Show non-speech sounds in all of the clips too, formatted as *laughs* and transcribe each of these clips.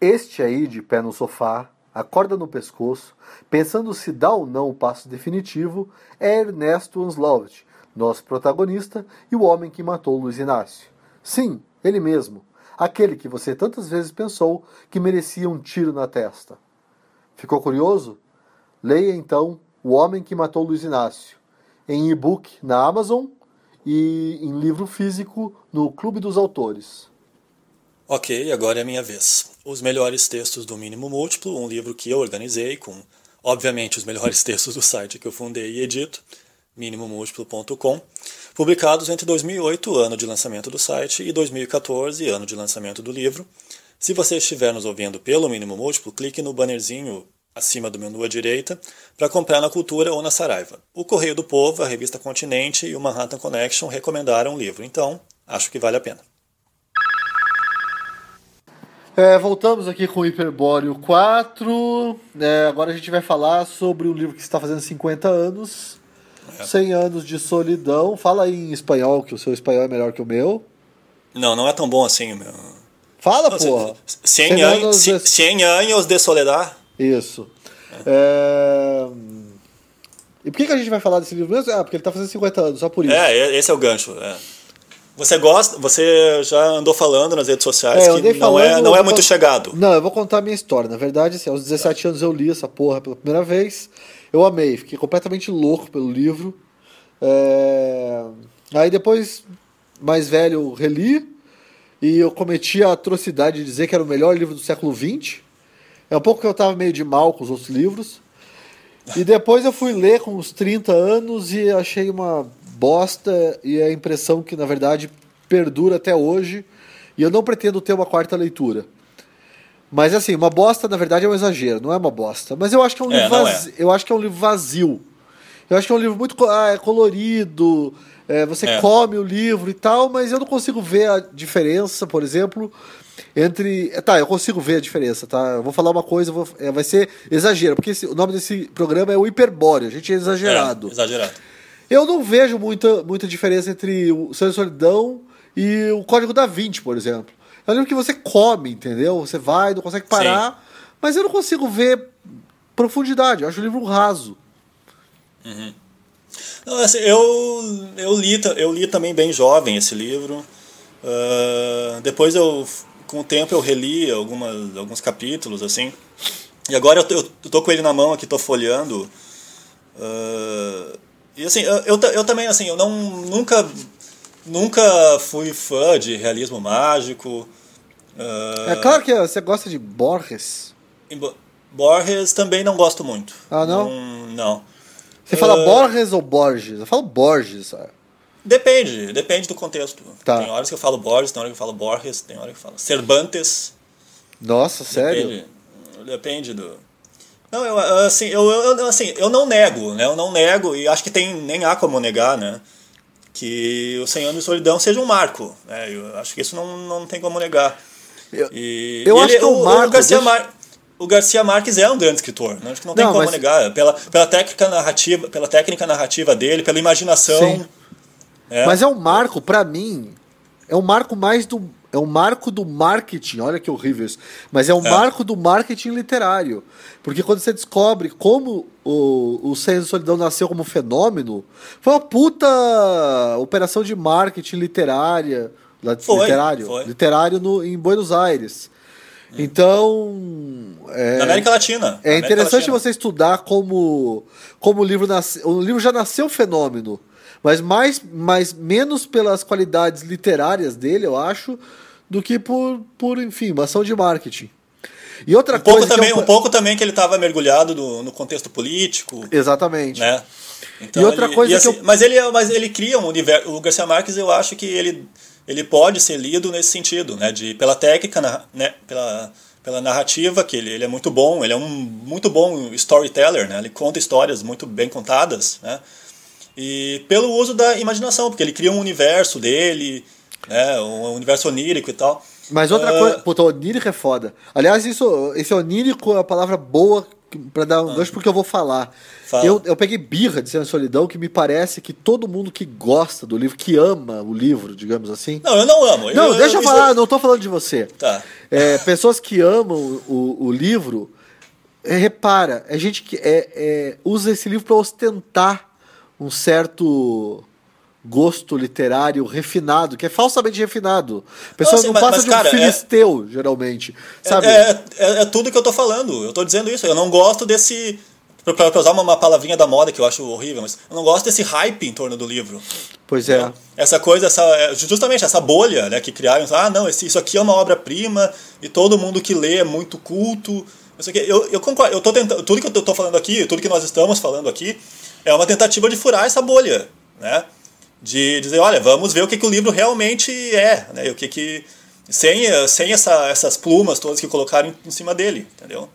Este aí, de pé no sofá, a corda no pescoço, pensando se dá ou não o passo definitivo, é Ernesto Anslovet, nosso protagonista e o homem que matou Luiz Inácio. Sim, ele mesmo, aquele que você tantas vezes pensou que merecia um tiro na testa. Ficou curioso? Leia então O Homem que Matou Luiz Inácio, em e-book na Amazon e em livro físico no Clube dos Autores. Ok, agora é minha vez. Os melhores textos do Mínimo Múltiplo, um livro que eu organizei com, obviamente, os melhores *laughs* textos do site que eu fundei e edito, minimomúltiplo.com, publicados entre 2008, ano de lançamento do site, e 2014, ano de lançamento do livro. Se você estiver nos ouvindo pelo Mínimo Múltiplo, clique no bannerzinho acima do menu à direita para comprar na Cultura ou na Saraiva. O Correio do Povo, a revista Continente e o Manhattan Connection recomendaram o livro, então acho que vale a pena. É, voltamos aqui com o Hiperbóreo 4. É, agora a gente vai falar sobre um livro que está fazendo 50 anos. É. 100 anos de solidão. Fala aí em espanhol, que o seu espanhol é melhor que o meu. Não, não é tão bom assim o meu. Fala, Não, porra. 100, 100 anos, de... 100 anos de soledad. Isso. É. E por que, que a gente vai falar desse livro mesmo? Ah, porque ele está fazendo 50 anos, só por isso. É, esse é o gancho. É. Você gosta, você já andou falando nas redes sociais é, que não, falando, é, não é muito chegado. Não, eu vou contar a minha história. Na verdade, assim, aos 17 anos eu li essa porra pela primeira vez. Eu amei, fiquei completamente louco pelo livro. É... Aí depois, mais velho, reli. E eu cometi a atrocidade de dizer que era o melhor livro do século XX. É um pouco que eu estava meio de mal com os outros livros. E depois eu fui ler com uns 30 anos e achei uma bosta e a impressão que, na verdade, perdura até hoje. E eu não pretendo ter uma quarta leitura. Mas assim, uma bosta, na verdade, é um exagero, não é uma bosta. Mas eu acho que é um, é, livro, vazio, é. eu acho que é um livro vazio. Eu acho que é um livro muito ah, é colorido, é, você é. come o livro e tal, mas eu não consigo ver a diferença, por exemplo, entre. Tá, eu consigo ver a diferença, tá? Eu vou falar uma coisa, vou... É, vai ser exagero, porque esse, o nome desse programa é o hiperbóreo, a gente é exagerado. É, exagerado. Eu não vejo muita, muita diferença entre o Sonho e Solidão e o Código da Vinci, por exemplo. É um livro que você come, entendeu? Você vai, não consegue parar, Sim. mas eu não consigo ver profundidade. Eu acho o livro raso. Uhum. Não, assim, eu, eu, li, eu li também bem jovem esse livro. Uh, depois eu, com o tempo, eu reli algumas, alguns capítulos, assim. E agora eu, eu tô com ele na mão aqui, tô folheando. Uh, e assim, eu, eu, eu, também, assim, eu não, nunca, nunca fui fã de realismo mágico. Uh, é claro que você gosta de Borges. Borges também não gosto muito. Ah, não? Não. não. Você fala uh, Borges ou Borges? Eu falo Borges, sabe? Depende, depende do contexto. Tá. Tem horas que eu falo Borges, tem horas que eu falo Borges, tem horas que eu falo Cervantes. Nossa, sério? Depende, depende do. Não, eu, assim, eu, eu, assim, eu não nego, né? Eu não nego, e acho que tem, nem há como negar, né? Que o 100 anos de solidão seja um marco. Né? Eu acho que isso não, não tem como negar. Eu, e, eu e acho ele, que é um marco. O Garcia, deixa... Mar o Garcia Marques é um grande escritor, né? acho que não tem não, como mas... negar. Pela, pela, técnica narrativa, pela técnica narrativa dele, pela imaginação. É. Mas é um marco, para mim, é um marco mais do. É um marco do marketing, olha que horrível isso. Mas é um é. marco do marketing literário. Porque quando você descobre como o, o Senso de Solidão nasceu como fenômeno, foi uma puta operação de marketing literária. Foi, literário, foi. literário no, em Buenos Aires. Então. É, na América Latina. É interessante Latina. você estudar como, como o livro nasceu. O livro já nasceu fenômeno, mas mais, mais menos pelas qualidades literárias dele, eu acho, do que por, por enfim, uma ação de marketing. E outra um coisa. Pouco também, um pouco também que ele estava mergulhado no, no contexto político. Exatamente. Né? Então, e outra ele, coisa e assim, eu... mas ele mas ele cria um universo o Garcia Marques eu acho que ele ele pode ser lido nesse sentido, né, de pela técnica, né, pela pela narrativa que ele, ele é muito bom, ele é um muito bom storyteller, né? Ele conta histórias muito bem contadas, né? E pelo uso da imaginação, porque ele cria um universo dele, né, um universo onírico e tal. Mas outra uh... coisa, puta, onírico é foda. Aliás, isso, esse onírico é a palavra boa para dar um gancho porque eu vou falar. Fala. Eu, eu peguei birra de Cena Solidão, que me parece que todo mundo que gosta do livro, que ama o livro, digamos assim. Não, eu não amo. Não, deixa eu isso- falar, não tô falando de você. Tá. É, pessoas que amam o, o livro, é, repara, é gente que é, é, usa esse livro para ostentar um certo gosto literário refinado, que é falsamente refinado. A pessoa Não, sim, não passa mas, de um cara, é- filisteu, geralmente. Sabe? É, é, é tudo que eu tô falando. Eu tô dizendo isso. Eu não gosto desse. Pra, pra- usar uma, uma palavrinha da moda que eu acho horrível, mas eu não gosto desse hype em torno do livro. Pois é. Essa coisa, essa, é, justamente essa bolha né, que criaram. Ah, não, esse, isso aqui é uma obra-prima e todo mundo que lê é muito culto. Eu, eu concordo. Eu tô tentando, tudo que eu tô falando aqui, tudo que nós estamos falando aqui, é uma tentativa de furar essa bolha. Né? De dizer, olha, vamos ver o que, que o livro realmente é. Né? O que que. Sem, sem essa, essas plumas todas que colocaram em, cima dele, entendeu?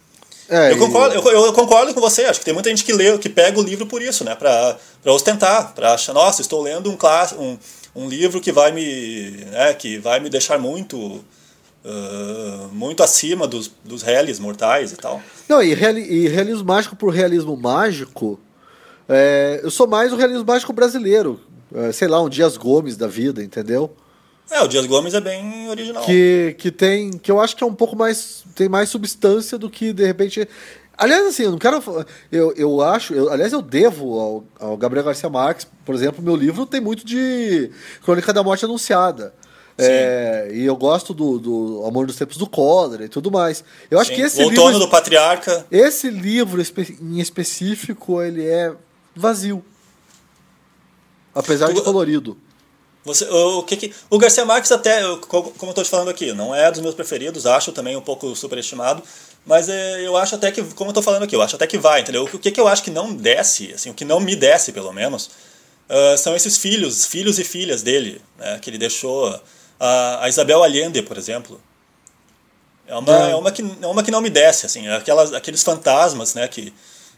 É, eu, concordo, eu, eu concordo com você, acho que tem muita gente que lê, que pega o livro por isso, né? Pra, pra ostentar, pra achar, nossa, estou lendo um, class, um, um livro que vai me. Né, que vai me deixar muito. ah, muito acima dos, dos réis mortais e tal. Não, e, reali- e realismo mágico por realismo mágico, é, eu sou mais o realismo mágico brasileiro. É, sei lá, um Dias Gomes da vida, entendeu? É, o Dias Gomes é bem original. que, que tem que eu acho que é um pouco mais tem mais substância do que de repente aliás assim eu não quero eu, eu acho eu, aliás eu devo ao, ao Gabriel Garcia Marques por exemplo meu livro tem muito de Crônica da Morte Anunciada É, e eu gosto do, do Amor dos Tempos do Cólera e tudo mais eu acho Sim. que esse o outono livro do Patriarca. esse livro em específico ele é vazio apesar de colorido Você, o, o que que, o Garcia Marques até, como eu estou te falando aqui, não é dos meus preferidos, acho também um pouco superestimado, mas é, eu acho até que, como eu estou falando aqui, eu acho até que vai, entendeu? O que, que eu acho que não desce, assim, o que não me desce, pelo menos, ah, são esses filhos, filhos e filhas dele, né, que ele deixou. A, a Isabel Allende, por exemplo. É uma, É. é uma, que, é uma que não me desce, assim, é aquelas, aqueles fantasmas, né, que,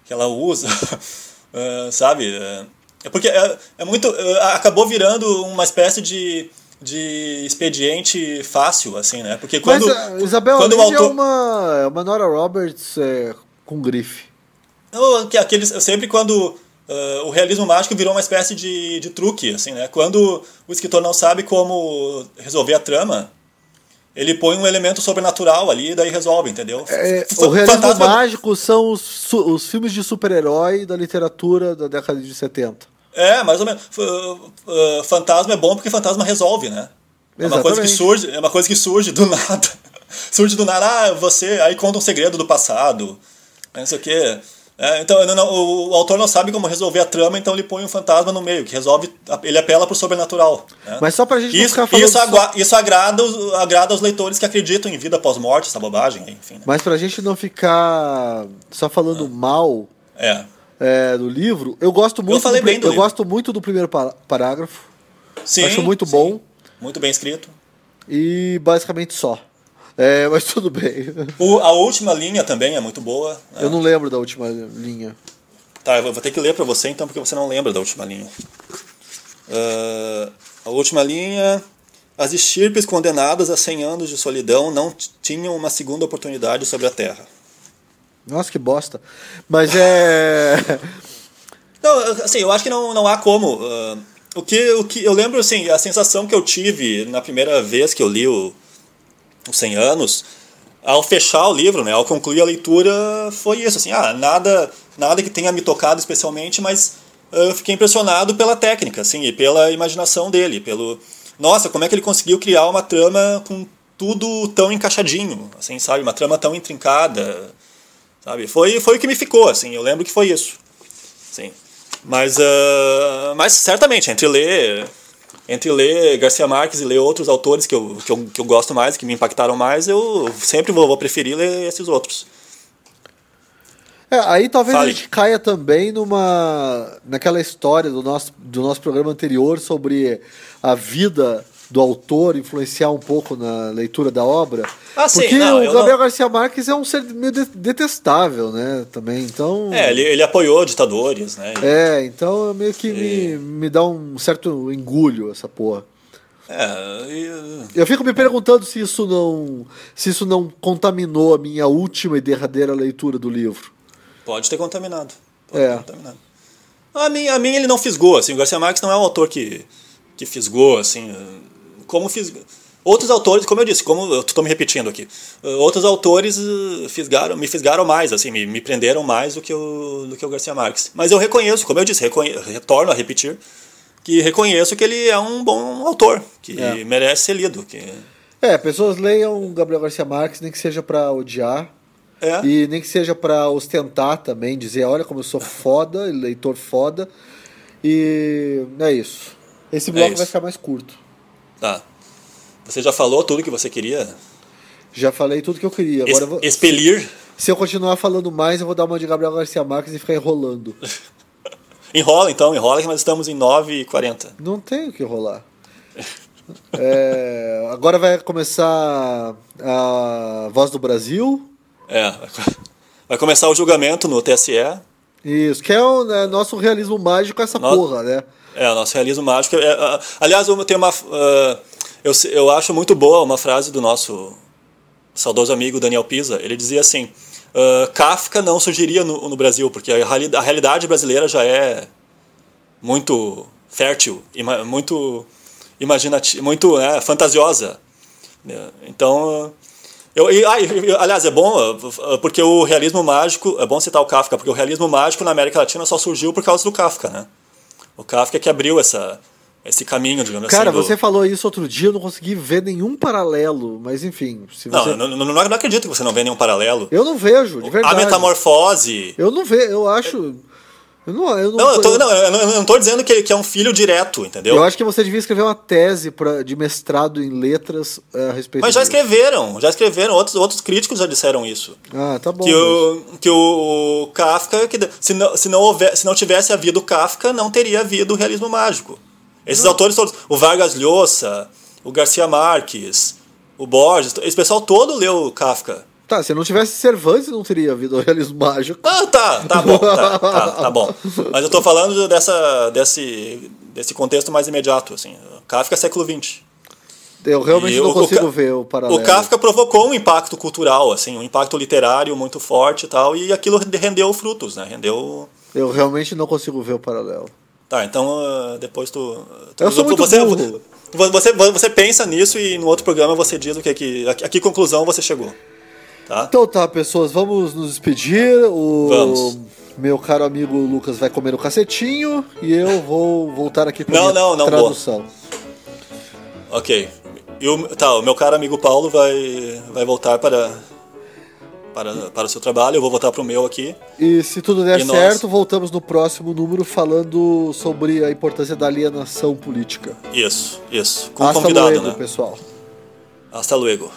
que ela usa, *laughs* ah, sabe? É, É porque é, é muito. é, acabou virando uma espécie de, de expediente fácil, assim, né? Porque quando. Mas a Isabel quando o Allende autor- é, uma, é uma Nora Roberts é, com grife. Que aqueles, sempre quando ah, o realismo mágico virou uma espécie de, de truque, assim, né? Quando o escritor não sabe como resolver a trama, ele põe um elemento sobrenatural ali e daí resolve, entendeu? É, F- o realismo fantasma- mágico são os, os filmes de super-herói da literatura da década de 70. É, mais ou menos. F- ah, fantasma é bom porque fantasma resolve, né? É uma coisa que surge, é uma coisa que surge do *laughs* nada. surge do nada, ah, você, aí conta um segredo do passado. aí Não sei o quê. É, então, não- não, o, o autor não sabe como resolver a trama, então ele põe um fantasma no meio, que resolve. Ele apela pro sobrenatural. né? Mas só pra gente não Isso, ficar falando isso, só- agua- isso agrada, os, agrada os leitores que acreditam em vida após-morte, essa bobagem, enfim. né? Mas pra gente não ficar só falando mal É. é, do livro, eu gosto muito. falei do, bem do eu livro. gosto muito do primeiro pa- parágrafo. Sim, Acho muito sim. bom. Muito bem escrito. E basicamente só. É, mas *laughs* tudo bem. O- a última linha também é muito boa. né? Eu não lembro da última linha. Tá, eu vou ter que ler pra você então, porque você não lembra da última linha. Ah, a última linha. As estirpes condenadas a 100 anos de solidão não tinham uma segunda oportunidade sobre a terra. Nossa, que bosta. Mas é. *laughs* Não, assim, eu acho que não, não há como. ah, o, que, o que eu lembro, assim, a sensação que eu tive na primeira vez que eu li o, os 100 anos, ao fechar o livro, né, ao concluir a leitura, foi isso, assim, ah, nada, nada que tenha me tocado especialmente, mas ah, eu fiquei impressionado pela técnica, assim, e pela imaginação dele, pelo... Nossa, como é que ele conseguiu criar uma trama com tudo tão encaixadinho, assim, sabe, uma trama tão intrincada, sabe, foi, foi o que me ficou, assim, eu lembro que foi isso, sim. Mas, ah, mas certamente, entre ler, entre ler Garcia Marques e ler outros autores que eu, que eu, que eu gosto mais, que me impactaram mais, eu sempre vou, vou preferir ler esses outros. É, aí talvez Fale. a gente caia também numa naquela história do nosso, do nosso programa anterior sobre a vida do autor influenciar um pouco na leitura da obra. Ah, sim, Porque não, o Gabriel não- Garcia Marques é um ser meio de- detestável, né? Também, então. É, ele, ele apoiou ditadores, né? É, então meio que me, me dá um certo engulho essa porra. É, e- Eu fico me perguntando se isso não se isso não contaminou a minha última e derradeira leitura do livro. Pode ter contaminado. Pode É. ter contaminado. A mim, a mim ele não fisgou, assim, o Garcia Marques não é um autor que, que fisgou, assim, como fiz Outros autores, como eu disse, como eu estou me repetindo aqui, uh, outros autores uh, fisgaram, me fisgaram mais, assim, me, me prenderam mais do que, o, do que o Garcia Marques. Mas eu reconheço, como eu disse, reconhe, retorno a repetir, que reconheço que ele é um bom autor, que É. merece ser lido. Que, É, pessoas leiam Gabriel Garcia Marques, nem que seja pra odiar. é, E nem que seja pra ostentar também, dizer, olha como eu sou foda, *laughs* leitor foda. E é isso. Esse bloco isso. vai ficar mais curto. Tá. Você já falou tudo que você queria Já falei tudo que eu queria. Agora eu vou- expelir? se eu continuar falando mais, eu vou dar uma de Gabriel Garcia Marques e ficar enrolando. *laughs* Enrola então, enrola que nós estamos em 9h40. Não tem o que rolar. *laughs* É, agora vai começar a Voz do Brasil. É, vai começar o julgamento no TSE. Isso, que é o né, nosso realismo mágico, essa No- porra, né? É, o nosso realismo mágico. é, ah, aliás, eu tenho uma. ah, eu, eu acho muito boa uma frase do nosso saudoso amigo Daniel Pisa. Ele dizia assim: ah, Kafka não surgiria no, no Brasil, porque a, a realidade brasileira já é muito fértil, ima- muito imaginativa, muito né, fantasiosa. né? Então. Eu, e, ah, e- aliás, é bom, porque o realismo mágico. É bom citar o Kafka, porque o realismo mágico na América Latina só surgiu por causa do Kafka, né? O Kafka que abriu essa, esse caminho, digamos Cara, assim. do- você falou isso outro dia, eu não consegui ver nenhum paralelo, mas enfim, Não, você... eu não, não, não acredito que você não vê nenhum paralelo. Eu não vejo, de verdade. A metamorfose. Eu não vejo, eu acho... Eu não, eu não, Não, eu, tô, não, eu não, eu não tô dizendo que, que é um filho direto, entendeu? Eu acho que você devia escrever uma tese pra, de mestrado em letras eh, a respeito Mas já escreveram, já escreveram, outros, outros críticos já disseram isso. Ah, tá bom. Que o, que o Kafka, que se não, se, não houver, se não tivesse havido Kafka, não teria havido o realismo mágico. Esses autores todos, o Vargas Llosa, o Garcia Marques, o Borges, esse pessoal todo leu Kafka. Tá, se não tivesse Cervantes, não teria havido o realismo mágico. Ah, tá, tá bom, tá, tá, *laughs* tá bom. Mas eu tô falando dessa, desse, desse contexto mais imediato, assim. Kafka é século XX. Eu realmente E não o- o consigo Ka- ver o paralelo. O Kafka provocou um impacto cultural, assim, um impacto literário muito forte e tal, e aquilo rendeu frutos, né? Rendeu. Eu realmente não consigo ver o paralelo. Tá, então ah, depois tu. tu- Eu sou muito você, burro. você, você pensa nisso e no outro programa você diz o que que. A, a que conclusão você chegou. Tá? Então tá, pessoas, vamos nos despedir. O Vamos. meu caro amigo Lucas vai comer o cacetinho e eu vou voltar aqui para Não, não, não, tradução. Ok. E o, tá, o meu caro amigo Paulo vai, vai voltar para, para, para o seu trabalho, eu vou voltar para o meu aqui. E se tudo der E nós? certo, voltamos no próximo número falando sobre a importância da alienação política. Isso, isso. Com um Hasta convidado, luego, né? pessoal. Hasta luego.